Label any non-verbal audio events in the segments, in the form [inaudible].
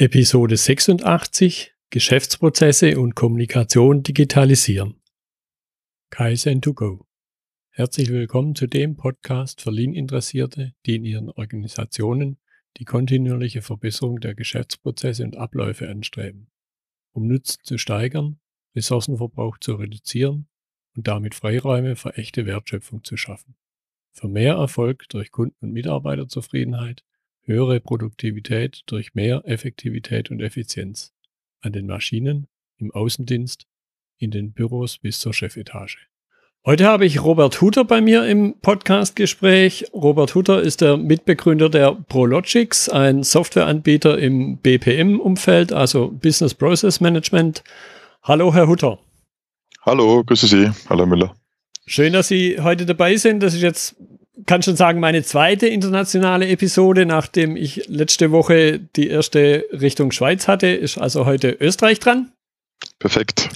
Episode 86 Geschäftsprozesse und Kommunikation digitalisieren. Kaizen to go. Herzlich willkommen zu dem Podcast für Lean-Interessierte, die in ihren Organisationen die kontinuierliche Verbesserung der Geschäftsprozesse und Abläufe anstreben, um Nutzen zu steigern, Ressourcenverbrauch zu reduzieren und damit Freiräume für echte Wertschöpfung zu schaffen. Für mehr Erfolg durch Kunden- und Mitarbeiterzufriedenheit höhere Produktivität durch mehr Effektivität und Effizienz an den Maschinen, im Außendienst, in den Büros bis zur Chefetage. Heute habe ich Robert Hutter bei mir im Podcastgespräch. Robert Hutter ist der Mitbegründer der ProLogix, ein Softwareanbieter im BPM-Umfeld, also Business Process Management. Hallo, Herr Hutter. Hallo, grüße Sie. Hallo, Müller. Schön, dass Sie heute dabei sind. Das ist jetzt kann schon sagen, meine zweite internationale Episode, nachdem ich letzte Woche die erste Richtung Schweiz hatte, ist also heute Österreich dran. Perfekt.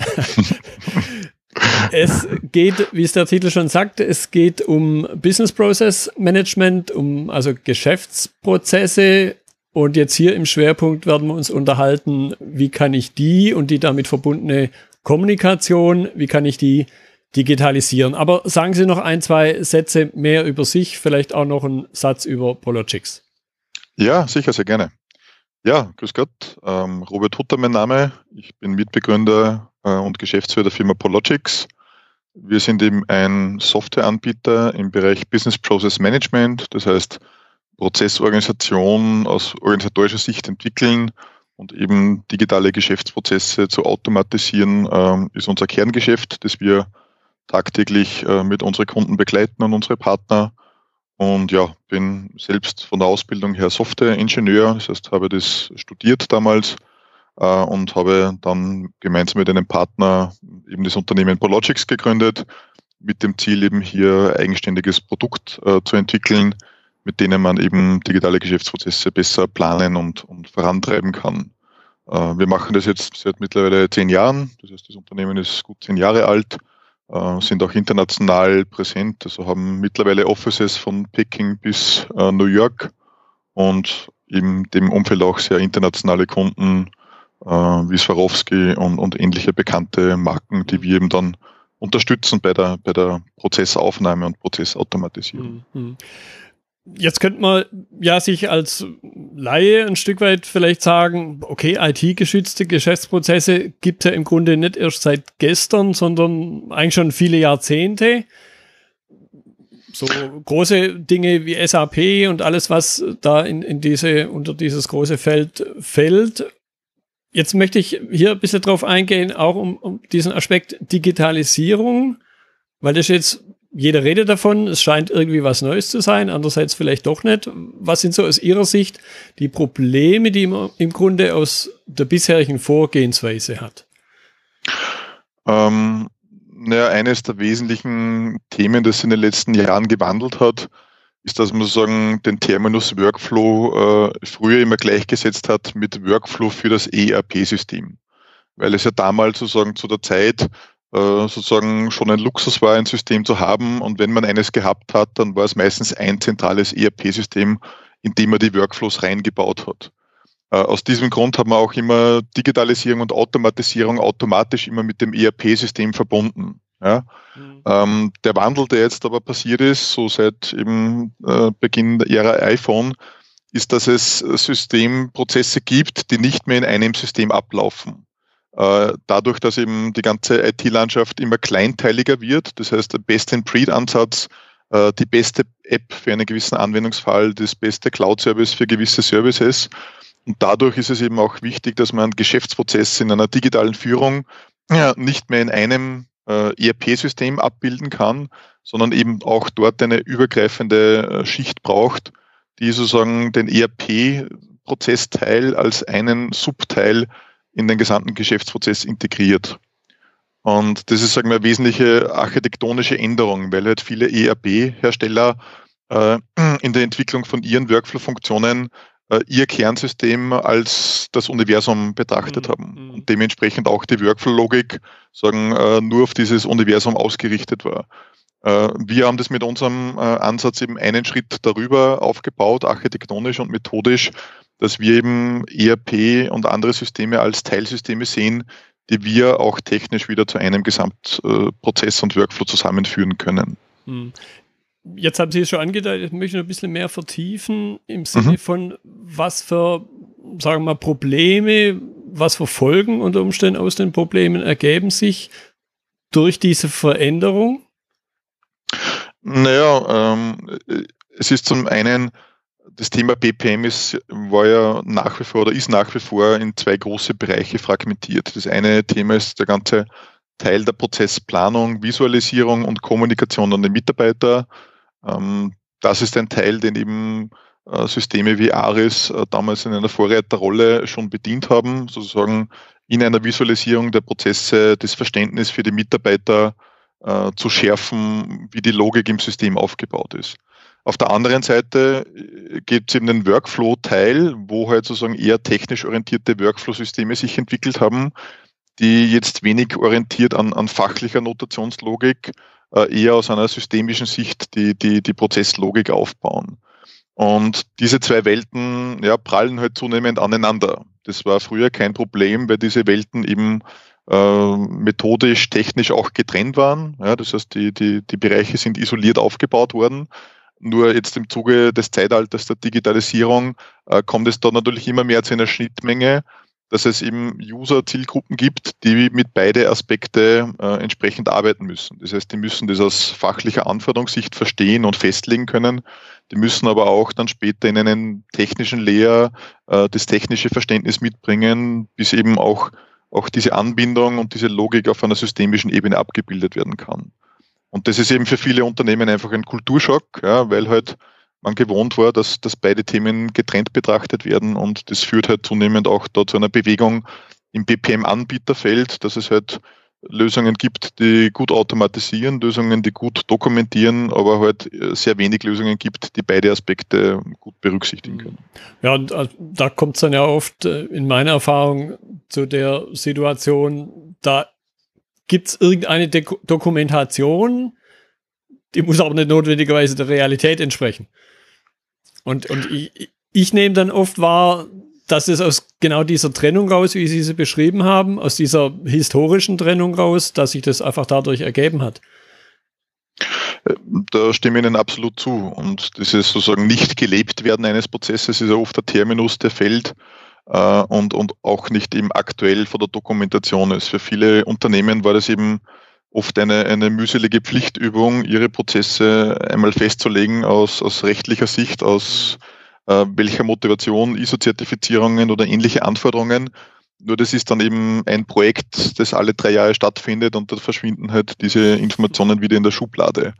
[laughs] es geht, wie es der Titel schon sagt, es geht um Business Process Management, um also Geschäftsprozesse. Und jetzt hier im Schwerpunkt werden wir uns unterhalten, wie kann ich die und die damit verbundene Kommunikation, wie kann ich die digitalisieren. Aber sagen Sie noch ein, zwei Sätze mehr über sich, vielleicht auch noch einen Satz über Prologix. Ja, sicher, sehr gerne. Ja, grüß Gott. Ähm, Robert Hutter mein Name. Ich bin Mitbegründer äh, und Geschäftsführer der Firma Prologix. Wir sind eben ein Softwareanbieter im Bereich Business Process Management, das heißt Prozessorganisation aus organisatorischer Sicht entwickeln und eben digitale Geschäftsprozesse zu automatisieren, ähm, ist unser Kerngeschäft, das wir tagtäglich äh, mit unseren Kunden begleiten und unsere Partner. Und ja, bin selbst von der Ausbildung her Softwareingenieur, das heißt, habe das studiert damals äh, und habe dann gemeinsam mit einem Partner eben das Unternehmen Prologix gegründet, mit dem Ziel eben hier eigenständiges Produkt äh, zu entwickeln, mit denen man eben digitale Geschäftsprozesse besser planen und, und vorantreiben kann. Äh, wir machen das jetzt seit mittlerweile zehn Jahren, das heißt, das Unternehmen ist gut zehn Jahre alt sind auch international präsent, also haben mittlerweile Offices von Peking bis äh, New York und in dem Umfeld auch sehr internationale Kunden äh, wie Swarovski und, und ähnliche bekannte Marken, die wir eben dann unterstützen bei der, bei der Prozessaufnahme und Prozessautomatisierung. Jetzt könnte man ja sich als Laie ein Stück weit vielleicht sagen, okay, IT-geschützte Geschäftsprozesse gibt es ja im Grunde nicht erst seit gestern, sondern eigentlich schon viele Jahrzehnte. So große Dinge wie SAP und alles, was da in, in diese, unter dieses große Feld fällt. Jetzt möchte ich hier ein bisschen drauf eingehen, auch um, um diesen Aspekt Digitalisierung, weil das jetzt jeder redet davon, es scheint irgendwie was Neues zu sein, andererseits vielleicht doch nicht. Was sind so aus Ihrer Sicht die Probleme, die man im Grunde aus der bisherigen Vorgehensweise hat? Ähm, naja, eines der wesentlichen Themen, das in den letzten Jahren gewandelt hat, ist, dass man sozusagen den Terminus Workflow äh, früher immer gleichgesetzt hat mit Workflow für das ERP-System. Weil es ja damals sozusagen zu der Zeit sozusagen schon ein Luxus war, ein System zu haben. Und wenn man eines gehabt hat, dann war es meistens ein zentrales ERP-System, in dem man die Workflows reingebaut hat. Äh, aus diesem Grund haben wir auch immer Digitalisierung und Automatisierung automatisch immer mit dem ERP-System verbunden. Ja. Mhm. Ähm, der Wandel, der jetzt aber passiert ist, so seit eben äh, Beginn der Ära iPhone, ist, dass es Systemprozesse gibt, die nicht mehr in einem System ablaufen. Äh, dadurch, dass eben die ganze IT-Landschaft immer kleinteiliger wird, das heißt der Best-in-Breed-Ansatz, äh, die beste App für einen gewissen Anwendungsfall, das beste Cloud-Service für gewisse Services. Und dadurch ist es eben auch wichtig, dass man Geschäftsprozesse in einer digitalen Führung nicht mehr in einem äh, ERP-System abbilden kann, sondern eben auch dort eine übergreifende Schicht braucht, die sozusagen den ERP-Prozessteil als einen Subteil in den gesamten Geschäftsprozess integriert. Und das ist, sagen wir, eine wesentliche architektonische Änderung, weil halt viele ERP-Hersteller äh, in der Entwicklung von ihren Workflow-Funktionen äh, ihr Kernsystem als das Universum betrachtet mhm. haben mhm. und dementsprechend auch die Workflow-Logik sagen, äh, nur auf dieses Universum ausgerichtet war. Äh, wir haben das mit unserem äh, Ansatz eben einen Schritt darüber aufgebaut, architektonisch und methodisch, dass wir eben ERP und andere Systeme als Teilsysteme sehen, die wir auch technisch wieder zu einem Gesamtprozess und Workflow zusammenführen können. Hm. Jetzt haben Sie es schon angedeutet, ich möchte noch ein bisschen mehr vertiefen im Sinne mhm. von, was für, sagen wir mal, Probleme, was für Folgen unter Umständen aus den Problemen ergeben sich durch diese Veränderung? Naja, ähm, es ist zum einen, das Thema BPM ist, war ja nach wie vor oder ist nach wie vor in zwei große Bereiche fragmentiert. Das eine Thema ist der ganze Teil der Prozessplanung, Visualisierung und Kommunikation an den Mitarbeiter. Ähm, das ist ein Teil, den eben äh, Systeme wie ARIS äh, damals in einer Vorreiterrolle schon bedient haben, sozusagen in einer Visualisierung der Prozesse das Verständnis für die Mitarbeiter äh, zu schärfen, wie die Logik im System aufgebaut ist. Auf der anderen Seite gibt es eben den Workflow-Teil, wo halt sozusagen eher technisch orientierte Workflow-Systeme sich entwickelt haben, die jetzt wenig orientiert an, an fachlicher Notationslogik, äh, eher aus einer systemischen Sicht die, die, die Prozesslogik aufbauen. Und diese zwei Welten ja, prallen halt zunehmend aneinander. Das war früher kein Problem, weil diese Welten eben äh, methodisch, technisch auch getrennt waren. Ja, das heißt, die, die, die Bereiche sind isoliert aufgebaut worden. Nur jetzt im Zuge des Zeitalters der Digitalisierung äh, kommt es da natürlich immer mehr zu einer Schnittmenge, dass es eben User-Zielgruppen gibt, die mit beide Aspekte äh, entsprechend arbeiten müssen. Das heißt, die müssen das aus fachlicher Anforderungssicht verstehen und festlegen können. Die müssen aber auch dann später in einen technischen Layer äh, das technische Verständnis mitbringen, bis eben auch, auch diese Anbindung und diese Logik auf einer systemischen Ebene abgebildet werden kann. Und das ist eben für viele Unternehmen einfach ein Kulturschock, ja, weil halt man gewohnt war, dass, dass beide Themen getrennt betrachtet werden und das führt halt zunehmend auch da zu einer Bewegung im BPM-Anbieterfeld, dass es halt Lösungen gibt, die gut automatisieren, Lösungen, die gut dokumentieren, aber halt sehr wenig Lösungen gibt, die beide Aspekte gut berücksichtigen können. Ja, und äh, da kommt es dann ja oft äh, in meiner Erfahrung zu der Situation, da gibt es irgendeine De Dokumentation, die muss aber nicht notwendigerweise der Realität entsprechen. Und, und ich, ich nehme dann oft wahr, dass es aus genau dieser Trennung raus, wie Sie sie beschrieben haben, aus dieser historischen Trennung raus, dass sich das einfach dadurch ergeben hat. Da stimme ich Ihnen absolut zu. Und dieses sozusagen nicht gelebt werden eines Prozesses ist ja oft der Terminus, der fällt äh, und, und auch nicht eben aktuell von der Dokumentation ist. Für viele Unternehmen war das eben oft eine, eine mühselige Pflichtübung, ihre Prozesse einmal festzulegen aus, aus rechtlicher Sicht, aus äh, welcher Motivation, ISO-Zertifizierungen oder ähnliche Anforderungen. Nur das ist dann eben ein Projekt, das alle drei Jahre stattfindet und da verschwinden halt diese Informationen wieder in der Schublade.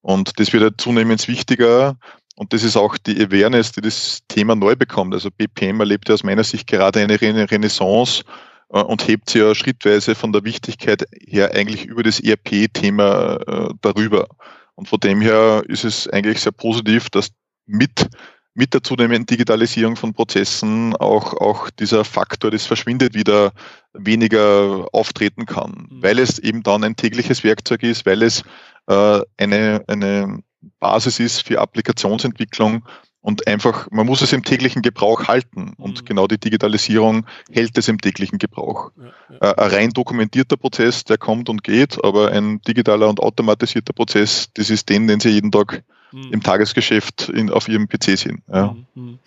Und das wird halt zunehmend wichtiger. Und das ist auch die Awareness, die das Thema neu bekommt. Also BPM erlebt ja aus meiner Sicht gerade eine Renaissance äh, und hebt sie ja schrittweise von der Wichtigkeit her eigentlich über das ERP-Thema äh, darüber. Und von dem her ist es eigentlich sehr positiv, dass mit mit der zunehmenden Digitalisierung von Prozessen auch, auch dieser Faktor, das verschwindet wieder, weniger auftreten kann, mhm. weil es eben dann ein tägliches Werkzeug ist, weil es äh, eine, eine Basis ist für Applikationsentwicklung und einfach, man muss es im täglichen Gebrauch halten. Und mhm. genau die Digitalisierung hält es im täglichen Gebrauch. Ja, ja. Äh, ein rein dokumentierter Prozess, der kommt und geht, aber ein digitaler und automatisierter Prozess, das ist den, den Sie jeden Tag mhm. im Tagesgeschäft in, auf Ihrem PC sehen. Ja. Mhm. mhm.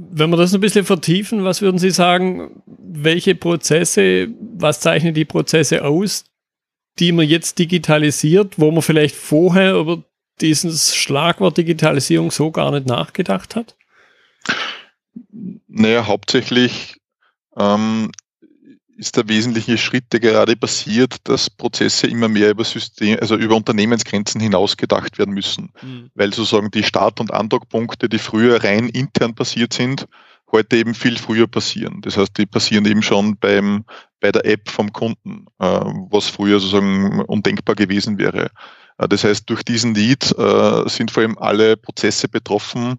Wenn wir das ein bisschen vertiefen, was würden Sie sagen, welche Prozesse, was zeichnen die Prozesse aus, die man jetzt digitalisiert, wo man vielleicht vorher über dieses Schlagwort Digitalisierung so gar nicht nachgedacht hat? Naja, hauptsächlich ähm, ist der wesentliche Schritt, der gerade passiert, dass Prozesse immer mehr über System, also über Unternehmensgrenzen hinaus gedacht werden müssen. Mhm. Weil sozusagen die Start- und Andockpunkte, die früher rein intern passiert sind, heute eben viel früher passieren. Das heißt, die passieren eben schon beim, bei der App vom Kunden, äh, was früher sozusagen undenkbar gewesen wäre. Äh, das heißt, durch diesen Lead äh, sind vor allem alle Prozesse betroffen,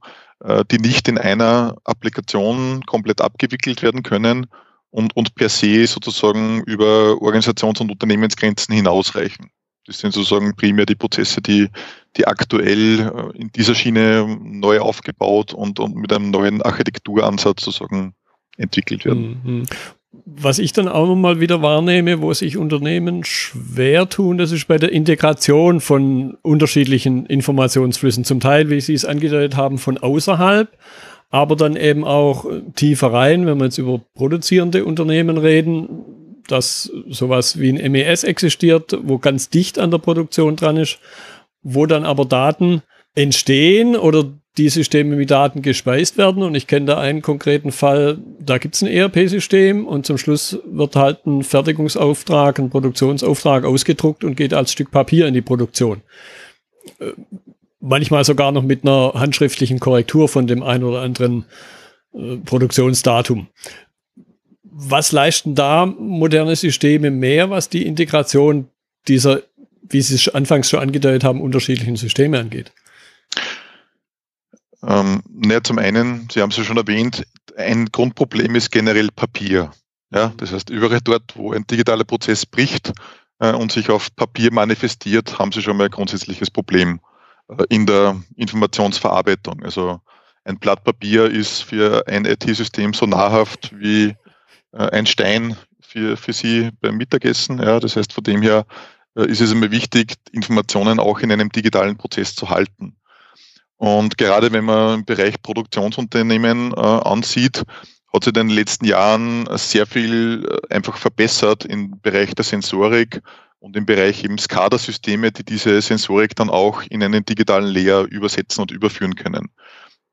die nicht in einer Applikation komplett abgewickelt werden können und, und per se sozusagen über Organisations- und Unternehmensgrenzen hinausreichen. Das sind sozusagen primär die Prozesse, die, die aktuell in dieser Schiene neu aufgebaut und, und mit einem neuen Architekturansatz sozusagen entwickelt werden. Was ich dann auch nochmal wieder wahrnehme, wo sich Unternehmen schwer tun, das ist bei der Integration von unterschiedlichen Informationsflüssen. Zum Teil, wie Sie es angedeutet haben, von außerhalb, aber dann eben auch tiefer rein, wenn wir jetzt über produzierende Unternehmen reden, dass sowas wie ein MES existiert, wo ganz dicht an der Produktion dran ist, wo dann aber Daten entstehen oder die Systeme mit Daten gespeist werden. Und ich kenne da einen konkreten Fall, da gibt es ein ERP-System und zum Schluss wird halt ein Fertigungsauftrag, ein Produktionsauftrag ausgedruckt und geht als Stück Papier in die Produktion. Äh, manchmal sogar noch mit einer handschriftlichen Korrektur von dem einen oder anderen äh, Produktionsdatum. Was leisten da moderne Systeme mehr, was die Integration dieser, wie Sie es anfangs schon angedeutet haben, unterschiedlichen Systeme angeht? Ähm, naja, zum einen, Sie haben es ja schon erwähnt, ein Grundproblem ist generell Papier. Ja, das heißt, überall dort, wo ein digitaler Prozess bricht äh, und sich auf Papier manifestiert, haben Sie schon mal ein grundsätzliches Problem äh, in der Informationsverarbeitung. Also ein Blatt Papier ist für ein IT-System so nahrhaft wie äh, ein Stein für, für Sie beim Mittagessen. Ja, das heißt, von dem her äh, ist es immer wichtig, Informationen auch in einem digitalen Prozess zu halten. Und gerade wenn man im Bereich Produktionsunternehmen äh, ansieht, hat sich in den letzten Jahren sehr viel äh, einfach verbessert im Bereich der Sensorik und im Bereich eben SCADA-Systeme, die diese Sensorik dann auch in einen digitalen Layer übersetzen und überführen können.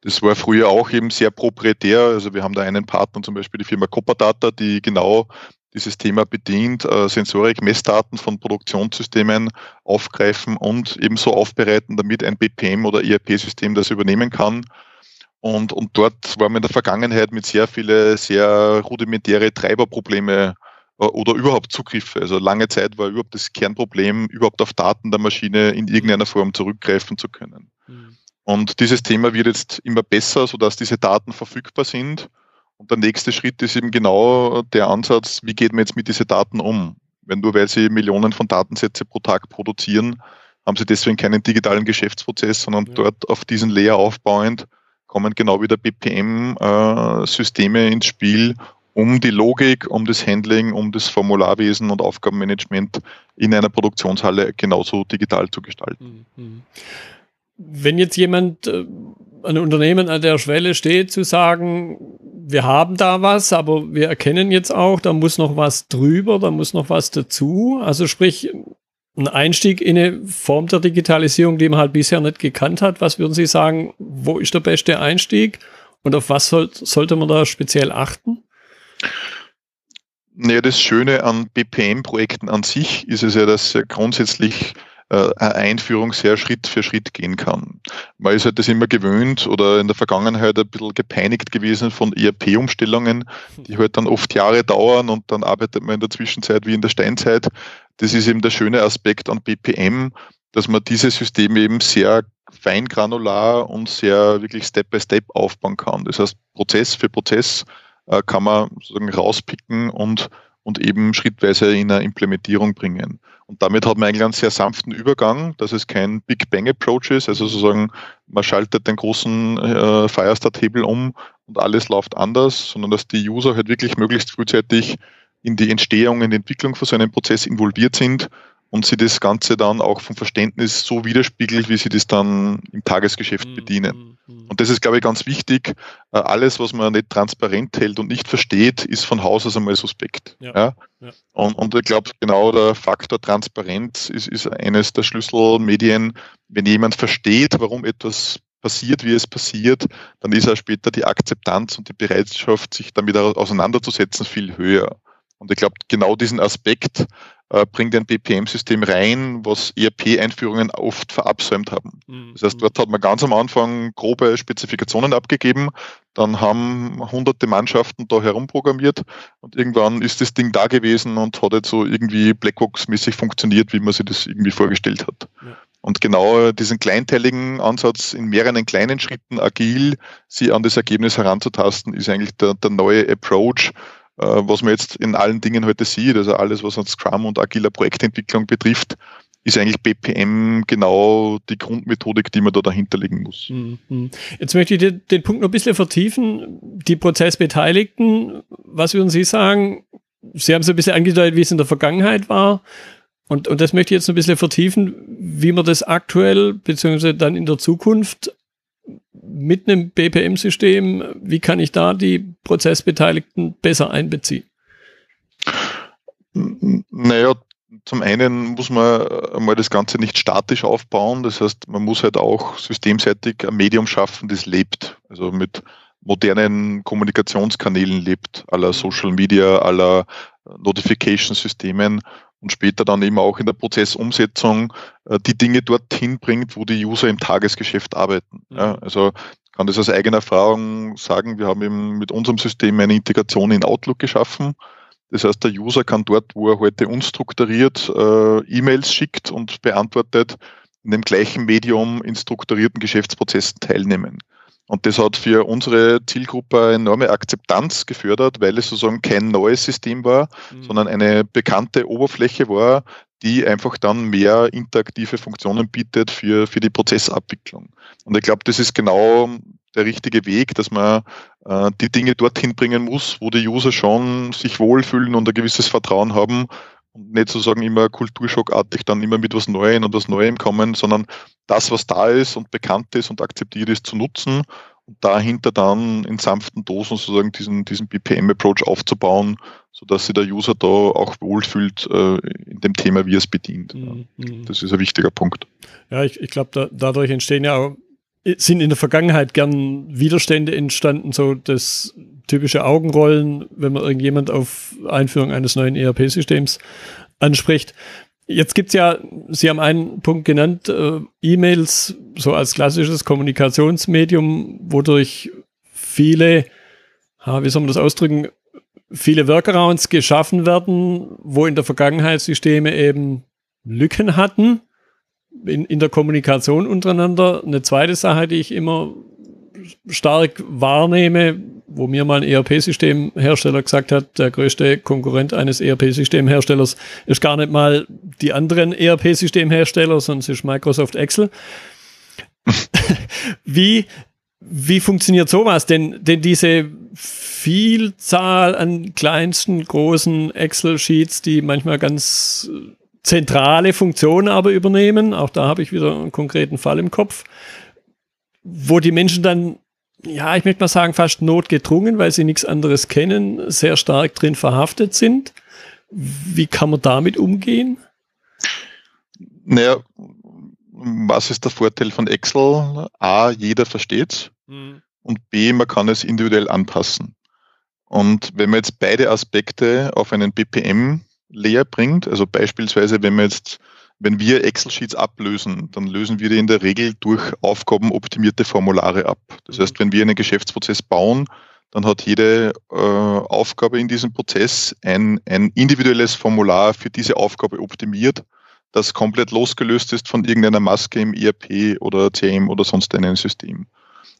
Das war früher auch eben sehr proprietär. Also wir haben da einen Partner, zum Beispiel die Firma Copperdata, die genau dieses Thema bedient, äh, Sensorik, Messdaten von Produktionssystemen aufgreifen und ebenso aufbereiten, damit ein BPM oder ERP-System das übernehmen kann. Und, und dort war man in der Vergangenheit mit sehr viele sehr rudimentäre Treiberprobleme äh, oder überhaupt Zugriffe. Also lange Zeit war überhaupt das Kernproblem, überhaupt auf Daten der Maschine in irgendeiner Form zurückgreifen zu können. Mhm. Und dieses Thema wird jetzt immer besser, sodass diese Daten verfügbar sind und der nächste Schritt ist eben genau der Ansatz, wie geht man jetzt mit diesen Daten um? Wenn nur weil sie Millionen von Datensätze pro Tag produzieren, haben sie deswegen keinen digitalen Geschäftsprozess, sondern ja. dort auf diesen Layer aufbauend kommen genau wieder BPM-Systeme äh, ins Spiel, um die Logik, um das Handling, um das Formularwesen und Aufgabenmanagement in einer Produktionshalle genauso digital zu gestalten. Mhm. Wenn jetzt jemand, äh, ein Unternehmen an der Schwelle steht, zu sagen, wir haben da was, aber wir erkennen jetzt auch, da muss noch was drüber, da muss noch was dazu. Also sprich, ein Einstieg in eine Form der Digitalisierung, die man halt bisher nicht gekannt hat. Was würden Sie sagen, wo ist der beste Einstieg und auf was soll, sollte man da speziell achten? Naja, das Schöne an BPM-Projekten an sich ist es ja, dass grundsätzlich äh, Einführung sehr Schritt für Schritt gehen kann. Man ist halt das immer gewöhnt oder in der Vergangenheit ein bisschen gepeinigt gewesen von ERP-Umstellungen, die halt dann oft Jahre dauern und dann arbeitet man in der Zwischenzeit wie in der Steinzeit. Das ist eben der schöne Aspekt an BPM, dass man diese Systeme eben sehr feingranular und sehr wirklich Step by Step aufbauen kann. Das heißt, Prozess für Prozess äh, kann man sozusagen rauspicken und, und eben schrittweise in eine Implementierung bringen. Und damit hat man eigentlich einen sehr sanften Übergang, dass es kein Big Bang Approach ist, also sozusagen man schaltet den großen äh, Firestart-Hebel um und alles läuft anders, sondern dass die User halt wirklich möglichst frühzeitig in die Entstehung, in die Entwicklung von so einem Prozess involviert sind und sie das Ganze dann auch vom Verständnis so widerspiegelt, wie sie das dann im Tagesgeschäft mhm, bedienen. Mhm, mhm. Und das ist, glaube ich, ganz wichtig. Äh, alles, was man nicht transparent hält und nicht versteht, ist von Haus aus einmal suspekt. Ja, ja? Ja. Und, und, ich glaube, genau der Faktor Transparenz ist, ist eines der Schlüsselmedien. Wenn jemand versteht, warum etwas passiert, wie es passiert, dann ist auch später die Akzeptanz und die Bereitschaft, sich damit auseinanderzusetzen, viel höher. Und ich glaube, genau diesen Aspekt äh, bringt ein BPM-System rein, was ERP-Einführungen oft verabsäumt haben. Mhm. Das heißt, dort hat man ganz am Anfang grobe Spezifikationen abgegeben, dann haben hunderte Mannschaften da herumprogrammiert und irgendwann ist das Ding da gewesen und hat jetzt so irgendwie Blackbox-mäßig funktioniert, wie man sich das irgendwie vorgestellt hat. Ja. Und genau diesen kleinteiligen Ansatz in mehreren kleinen Schritten agil, sie an das Ergebnis heranzutasten, ist eigentlich der, der neue Approach, was man jetzt in allen Dingen heute sieht, also alles, was an Scrum und agiler Projektentwicklung betrifft, ist eigentlich BPM genau die Grundmethodik, die man da dahinter legen muss. Mhm. Jetzt möchte ich den, Punkt noch ein bisschen vertiefen. Die Prozessbeteiligten, was würden Sie sagen? Sie haben so ein bisschen angedeutet, wie es in der Vergangenheit war. Und, und das möchte ich jetzt ein bisschen vertiefen, wie man das aktuell beziehungsweise dann in der Zukunft mit einem BPM-System, wie kann ich da die Prozessbeteiligten besser einbeziehen? Naja, zum einen muss man einmal das Ganze nicht statisch aufbauen. Das heißt, man muss halt auch systemseitig ein Medium schaffen, das lebt. Also mit modernen Kommunikationskanälen lebt, aller Social Media, aller Notification-Systemen und später dann eben auch in der Prozessumsetzung äh, die Dinge dorthin bringt, wo die User im Tagesgeschäft arbeiten. Ja, mhm. also kann das aus eigener Erfahrung sagen, wir haben eben mit unserem System eine Integration in Outlook geschaffen. Das heißt, der User kann dort, wo er heute unstrukturiert äh, E-Mails schickt und beantwortet, in dem gleichen Medium in strukturierten Geschäftsprozessen teilnehmen. Und das hat für unsere Zielgruppe enorme Akzeptanz gefördert, weil es sozusagen kein neues System war, mhm. sondern eine bekannte Oberfläche war, die einfach dann mehr interaktive Funktionen bietet für, für die Prozessabwicklung. Und ich glaube, das ist genau der richtige Weg, dass man äh, die Dinge dorthin bringen muss, wo die User schon sich wohlfühlen und ein gewisses Vertrauen haben und nicht sozusagen immer kulturschockartig dann immer mit was Neuem und was Neuem kommen, sondern das, was da ist und bekannt ist und akzeptiert ist, zu nutzen und dahinter dann in sanften Dosen sozusagen diesen, diesen BPM-Approach aufzubauen, sodass sich der User da auch wohlfühlt äh, in dem Thema, wie er es bedient. Mhm. Das ist ein wichtiger Punkt. Ja, ich, ich glaube, da, dadurch entstehen ja auch, sind in der Vergangenheit gern Widerstände entstanden, so das typische Augenrollen, wenn man irgendjemand auf Einführung eines neuen ERP-Systems anspricht. Jetzt gibt's ja, Sie haben einen Punkt genannt, äh, E-Mails so als klassisches Kommunikationsmedium, wodurch viele, ah, wie soll man das ausdrücken, viele Workarounds geschaffen werden, wo in der Vergangenheit Systeme eben Lücken hatten in, in der Kommunikation untereinander. Eine zweite Sache, die ich immer stark wahrnehme, wo mir mal ein ERP-Systemhersteller gesagt hat, der größte Konkurrent eines ERP-Systemherstellers ist gar nicht mal die anderen ERP-Systemhersteller, es ist Microsoft Excel. [laughs] wie, wie funktioniert sowas? Denn, denn diese Vielzahl an kleinsten, großen Excel-Sheets, die manchmal ganz zentrale Funktionen aber übernehmen, auch da habe ich wieder einen konkreten Fall im Kopf, wo die Menschen dann ja, ich möchte mal sagen, fast notgedrungen, weil sie nichts anderes kennen, sehr stark drin verhaftet sind. Wie kann man damit umgehen? Naja, was ist der Vorteil von Excel? A, jeder versteht es mhm. und B, man kann es individuell anpassen. Und wenn man jetzt beide Aspekte auf einen BPM-Layer bringt, also beispielsweise, wenn man jetzt wenn wir Excel-Sheets ablösen, dann lösen wir die in der Regel durch aufgabenoptimierte Formulare ab. Das heißt, wenn wir einen Geschäftsprozess bauen, dann hat jede äh, Aufgabe in diesem Prozess ein, ein individuelles Formular für diese Aufgabe optimiert, das komplett losgelöst ist von irgendeiner Maske im ERP oder CM oder sonst einem System.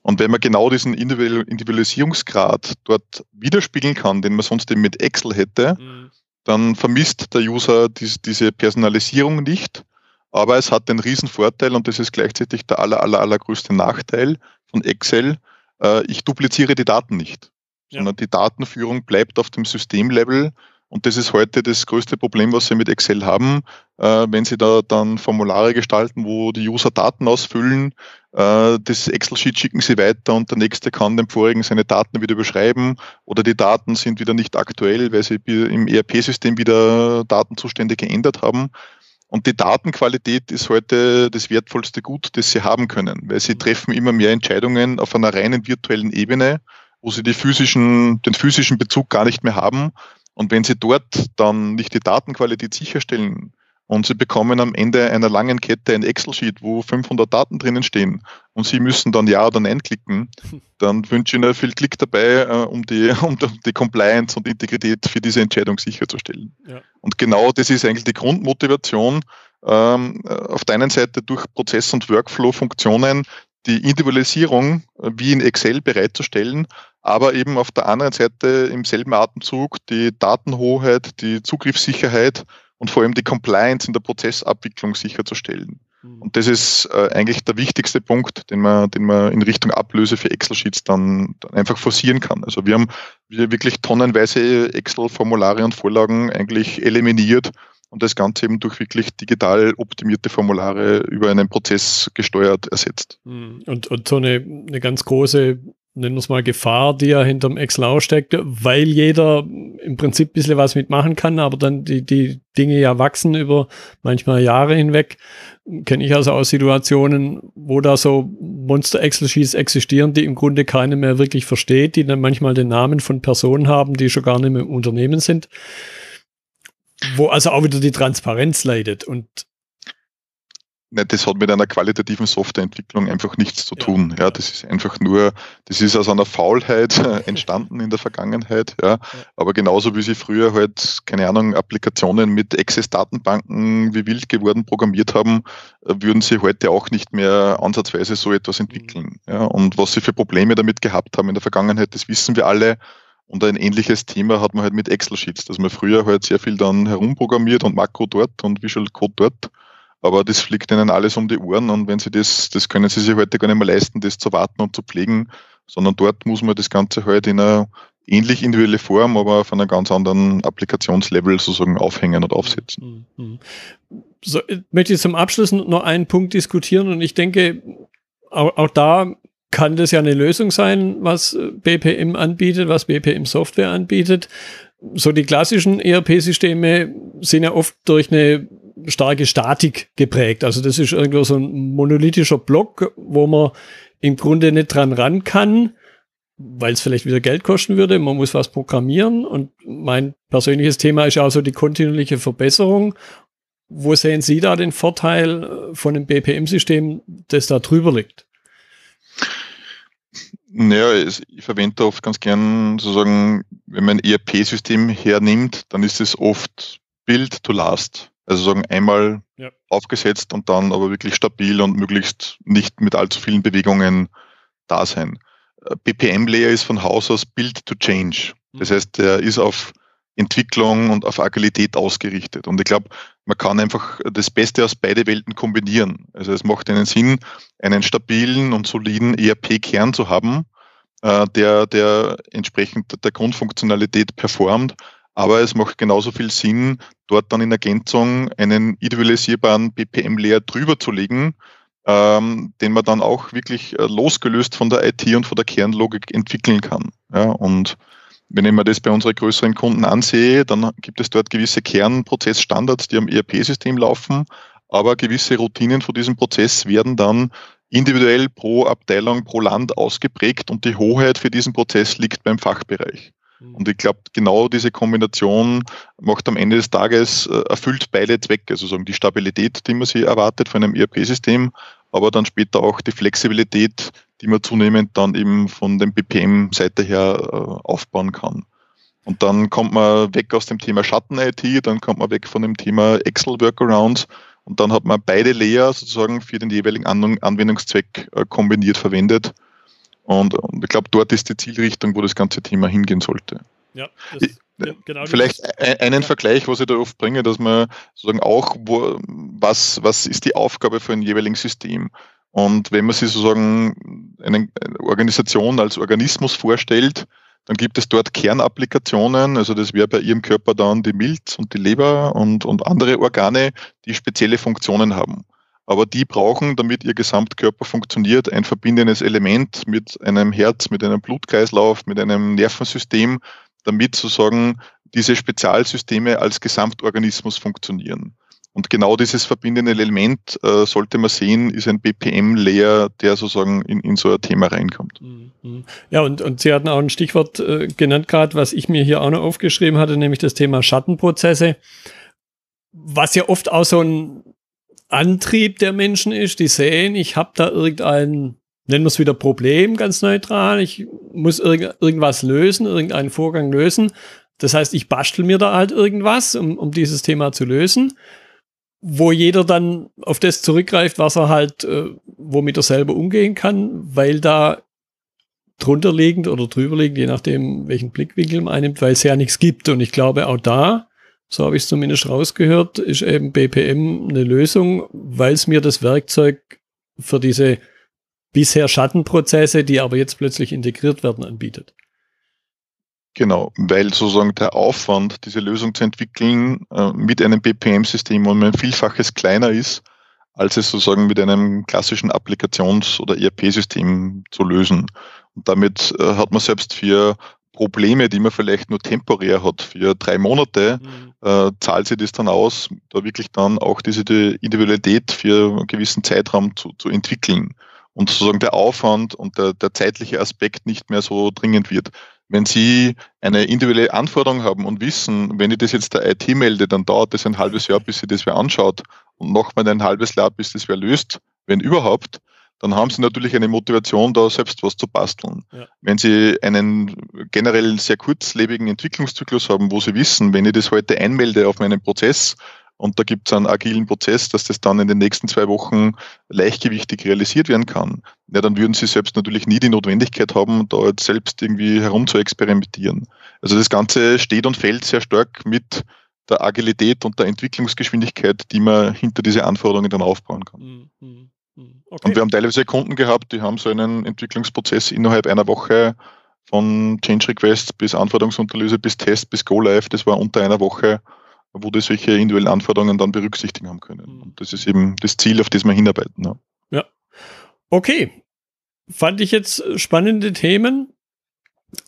Und wenn man genau diesen Individualisierungsgrad dort widerspiegeln kann, den man sonst eben mit Excel hätte, mhm dann vermisst der User dies, diese Personalisierung nicht. Aber es hat den riesen Vorteil und das ist gleichzeitig der aller, aller, allergrößte Nachteil von Excel. Äh, ich dupliziere die Daten nicht, ja. sondern die Datenführung bleibt auf dem Systemlevel und das ist heute das größte Problem, was Sie mit Excel haben. Äh, wenn Sie da dann Formulare gestalten, wo die User Daten ausfüllen, äh, das Excel-Sheet schicken Sie weiter und der nächste kann dem vorigen seine Daten wieder beschreiben oder die Daten sind wieder nicht aktuell, weil Sie im ERP-System wieder Datenzustände geändert haben. Und die Datenqualität ist heute das wertvollste Gut, das Sie haben können, weil Sie treffen immer mehr Entscheidungen auf einer reinen virtuellen Ebene, wo Sie physischen, den physischen Bezug gar nicht mehr haben und wenn Sie dort dann nicht die Datenqualität sicherstellen und Sie bekommen am Ende einer langen Kette ein Excel-Sheet, wo 500 Daten drinnen stehen und Sie müssen dann Ja oder Nein klicken, [laughs] dann wünsche ich Ihnen viel Klick dabei, äh, um die, [laughs] um die Compliance und Integrität für diese Entscheidung sicherzustellen. Ja. Und genau das ist eigentlich die Grundmotivation, ähm, auf der einen Seite durch Prozess- und Workflow-Funktionen die Individualisierung äh, wie in Excel bereitzustellen, aber eben auf der anderen Seite im selben Atemzug die Datenhoheit, die Zugriffssicherheit und vor allem die Compliance in der Prozessabwicklung sicherzustellen. Mhm. Und das ist äh, eigentlich der wichtigste Punkt, den man, den man in Richtung Ablöse für Excel-Sheets dann, dann, einfach forcieren kann. Also wir haben wir wirklich tonnenweise Excel-Formulare und Vorlagen eigentlich eliminiert und das Ganze eben durch wirklich digital optimierte Formulare über einen Prozess gesteuert ersetzt. Mhm. Und, und so eine, eine ganz große nennen wir es mal, Gefahr, die ja hinterm Excel steckt, weil jeder im Prinzip ein bisschen was mitmachen kann, aber dann die, die Dinge ja wachsen über manchmal Jahre hinweg. Kenne ich also aus Situationen, wo da so Monster-Excel-Sheets existieren, die im Grunde keiner mehr wirklich versteht, die dann manchmal den Namen von Personen haben, die schon gar nicht mehr im Unternehmen sind. Wo also auch wieder die Transparenz leidet. Und das hat mit einer qualitativen Softwareentwicklung einfach nichts zu tun. Ja, das ist einfach nur, das ist aus einer Faulheit [laughs] entstanden in der Vergangenheit. Ja, aber genauso wie sie früher halt, keine Ahnung, Applikationen mit Access-Datenbanken wie wild geworden programmiert haben, äh, würden sie heute auch nicht mehr ansatzweise so etwas entwickeln. Ja, und was sie für Probleme damit gehabt haben in der Vergangenheit, das wissen wir alle. Und ein ähnliches Thema hat man halt mit Excel-Sheets, dass man früher halt sehr viel dann herumprogrammiert und Makro dort und Visual Code dort aber das fliegt ihnen alles um die Ohren und wenn sie das, das können sie sich heute gar nicht mehr leisten, das zu warten und zu pflegen, sondern dort muss man das Ganze halt in einer ähnlich individuelle Form, aber auf einer ganz anderen Applikationslevel sozusagen aufhängen und aufsetzen. Mhm. Mhm. So, ich möchte zum Abschluss noch einen Punkt diskutieren und ich denke, auch, auch da kann das ja eine Lösung sein, was BPM anbietet, was BPM Software anbietet. So die klassischen ERP-Systeme sind ja oft durch eine starke Statik geprägt. Also das ist irgendwo so ein monolithischer Block, wo man im Grunde nicht dran ran kann, weil es vielleicht wieder Geld kosten würde. Man muss was programmieren und mein persönliches Thema ist auch so die kontinuierliche Verbesserung. Wo sehen Sie da den Vorteil von einem BPM-System, das da drüber liegt? Naja, ich verwende oft ganz gern sozusagen, wenn man ein ERP-System hernimmt, dann ist es oft Build to Last. Also sagen einmal ja. aufgesetzt und dann aber wirklich stabil und möglichst nicht mit allzu vielen Bewegungen da sein. Äh, BPM-Layer ist von Haus aus Build to Change. Das mhm. heißt, der ist auf Entwicklung und auf Agilität ausgerichtet. Und ich glaube, man kann einfach das Beste aus beide Welten kombinieren. Also es macht einen Sinn, einen stabilen und soliden ERP-Kern zu haben, äh, der, der entsprechend der Grundfunktionalität performt, aber es macht genauso viel Sinn, dort dann in Ergänzung einen individualisierbaren BPM-Layer drüber zu legen, ähm, den man dann auch wirklich äh, losgelöst von der IT und von der Kernlogik entwickeln kann. Ja, und wenn ich mir das bei unseren größeren Kunden ansehe, dann gibt es dort gewisse Kernprozessstandards, die am ERP-System laufen, aber gewisse Routinen von diesem Prozess werden dann individuell pro Abteilung, pro Land ausgeprägt und die Hoheit für diesen Prozess liegt beim Fachbereich. Mhm. Und ich glaube, genau diese Kombination macht am Ende des Tages, äh, erfüllt beide Zwecke, also sagen die Stabilität, die man sich erwartet von einem ERP-System, aber dann später auch die Flexibilität, die man zunehmend dann eben von der BPM-Seite her äh, aufbauen kann. Und dann kommt man weg aus dem Thema Schatten-IT, dann kommt man weg von dem Thema Excel-Workarounds und dann hat man beide Layer sozusagen für den jeweiligen Anwendungszweck äh, kombiniert verwendet und, und ich glaube, dort ist die Zielrichtung, wo das ganze Thema hingehen sollte. Ja, das, genau. Vielleicht das, einen. Vergleich, was ich da oft bringe, dass man sozusagen auch, wo, was, was ist die Aufgabe für ein jeweiliges System? Und wenn man sich sozusagen eine Organisation als Organismus vorstellt, dann gibt es dort Kernapplikationen, also das wäre bei Ihrem Körper dann die Milz und die Leber und, und andere Organe, die spezielle Funktionen haben aber die brauchen, damit ihr Gesamtkörper funktioniert, ein verbindendes Element mit einem Herz, mit einem Blutkreislauf, mit einem Nervensystem, damit sozusagen diese Spezialsysteme als Gesamtorganismus funktionieren. Und genau dieses verbindende Element, äh, sollte man sehen, ist ein BPM-Layer, der sozusagen in, in so ein Thema reinkommt. Mhm. Ja, und, und Sie hatten auch ein Stichwort äh, genannt gerade, was ich mir hier auch noch aufgeschrieben hatte, nämlich das Thema Schattenprozesse, was ja oft auch so ein Antrieb der Menschen ist. Die sehen, ich habe da irgendein, nennen wir es wieder Problem, ganz neutral. Ich muss irg irgendwas lösen, irgendeinen Vorgang lösen. Das heißt, ich bastel mir da halt irgendwas, um, um dieses Thema zu lösen, wo jeder dann auf das zurückgreift, was er halt, äh, womit er selber umgehen kann, weil da drunter liegend oder drüber liegend, je nachdem, welchen Blickwinkel man einnimmt, weil es ja nichts gibt. Und ich glaube, auch da so habe ich es zumindest rausgehört, ist eben BPM eine Lösung, weil es mir das Werkzeug für diese bisher Schattenprozesse, die aber jetzt plötzlich integriert werden, anbietet. Genau, weil sozusagen der Aufwand, diese Lösung zu entwickeln äh, mit einem BPM-System um ein Vielfaches kleiner ist, als es sozusagen mit einem klassischen Applikations- oder ERP-System zu lösen. Und damit äh, hat man selbst für Probleme, die man vielleicht nur temporär hat, für drei Monate, mhm. äh, zahlt sich das dann aus, da wirklich dann auch diese Individualität für einen gewissen Zeitraum zu, zu entwickeln und sozusagen der Aufwand und der, der zeitliche Aspekt nicht mehr so dringend wird. Wenn Sie eine individuelle Anforderung haben und wissen, wenn ich das jetzt der IT melde, dann dauert das ein halbes Jahr, bis sie das wer anschaut und nochmal ein halbes Jahr, bis das wer löst, wenn überhaupt, dann haben Sie natürlich eine Motivation, da selbst was zu basteln. Ja. Wenn Sie einen generell sehr kurzlebigen Entwicklungszyklus haben, wo Sie wissen, wenn ich das heute einmelde auf meinen Prozess, und da gibt es einen agilen Prozess, dass das dann in den nächsten zwei Wochen leichtgewichtig realisiert werden kann. Ja, dann würden Sie selbst natürlich nie die Notwendigkeit haben, da jetzt selbst irgendwie herum zu experimentieren. Also das Ganze steht und fällt sehr stark mit der Agilität und der Entwicklungsgeschwindigkeit, die man hinter diese Anforderungen dann aufbauen kann. Mhm. Mhm. Okay. Und wir haben teilweise Kunden gehabt, die haben so einen Entwicklungsprozess innerhalb einer Woche von Change Request bis Anforderungsunterlöse bis Test bis Go Live, das war unter einer Woche wo die solche individuellen Anforderungen dann berücksichtigen haben können. Mhm. Und das ist eben das Ziel, auf das wir hinarbeiten. Ja. ja. Okay. Fand ich jetzt spannende Themen,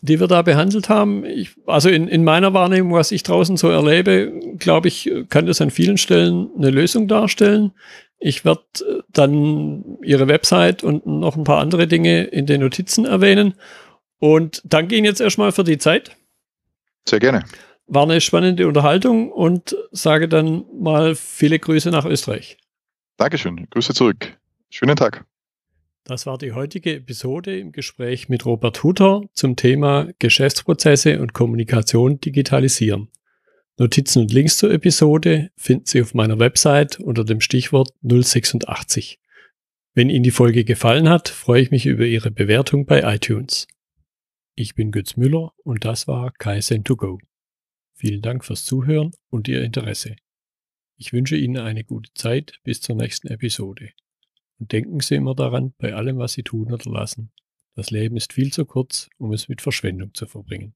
die wir da behandelt haben. Ich, also in, in meiner Wahrnehmung, was ich draußen so erlebe, glaube ich, kann das an vielen Stellen eine Lösung darstellen. Ich werde dann Ihre Website und noch ein paar andere Dinge in den Notizen erwähnen. Und danke Ihnen jetzt erstmal für die Zeit. Sehr gerne. War eine spannende Unterhaltung und sage dann mal viele Grüße nach Österreich. Dankeschön. Grüße zurück. Schönen Tag. Das war die heutige Episode im Gespräch mit Robert Hutter zum Thema Geschäftsprozesse und Kommunikation digitalisieren. Notizen und Links zur Episode finden Sie auf meiner Website unter dem Stichwort 086. Wenn Ihnen die Folge gefallen hat, freue ich mich über Ihre Bewertung bei iTunes. Ich bin Götz Müller und das war Kaizen2Go. Vielen Dank fürs Zuhören und Ihr Interesse. Ich wünsche Ihnen eine gute Zeit bis zur nächsten Episode. Und denken Sie immer daran, bei allem, was Sie tun oder lassen. Das Leben ist viel zu kurz, um es mit Verschwendung zu verbringen.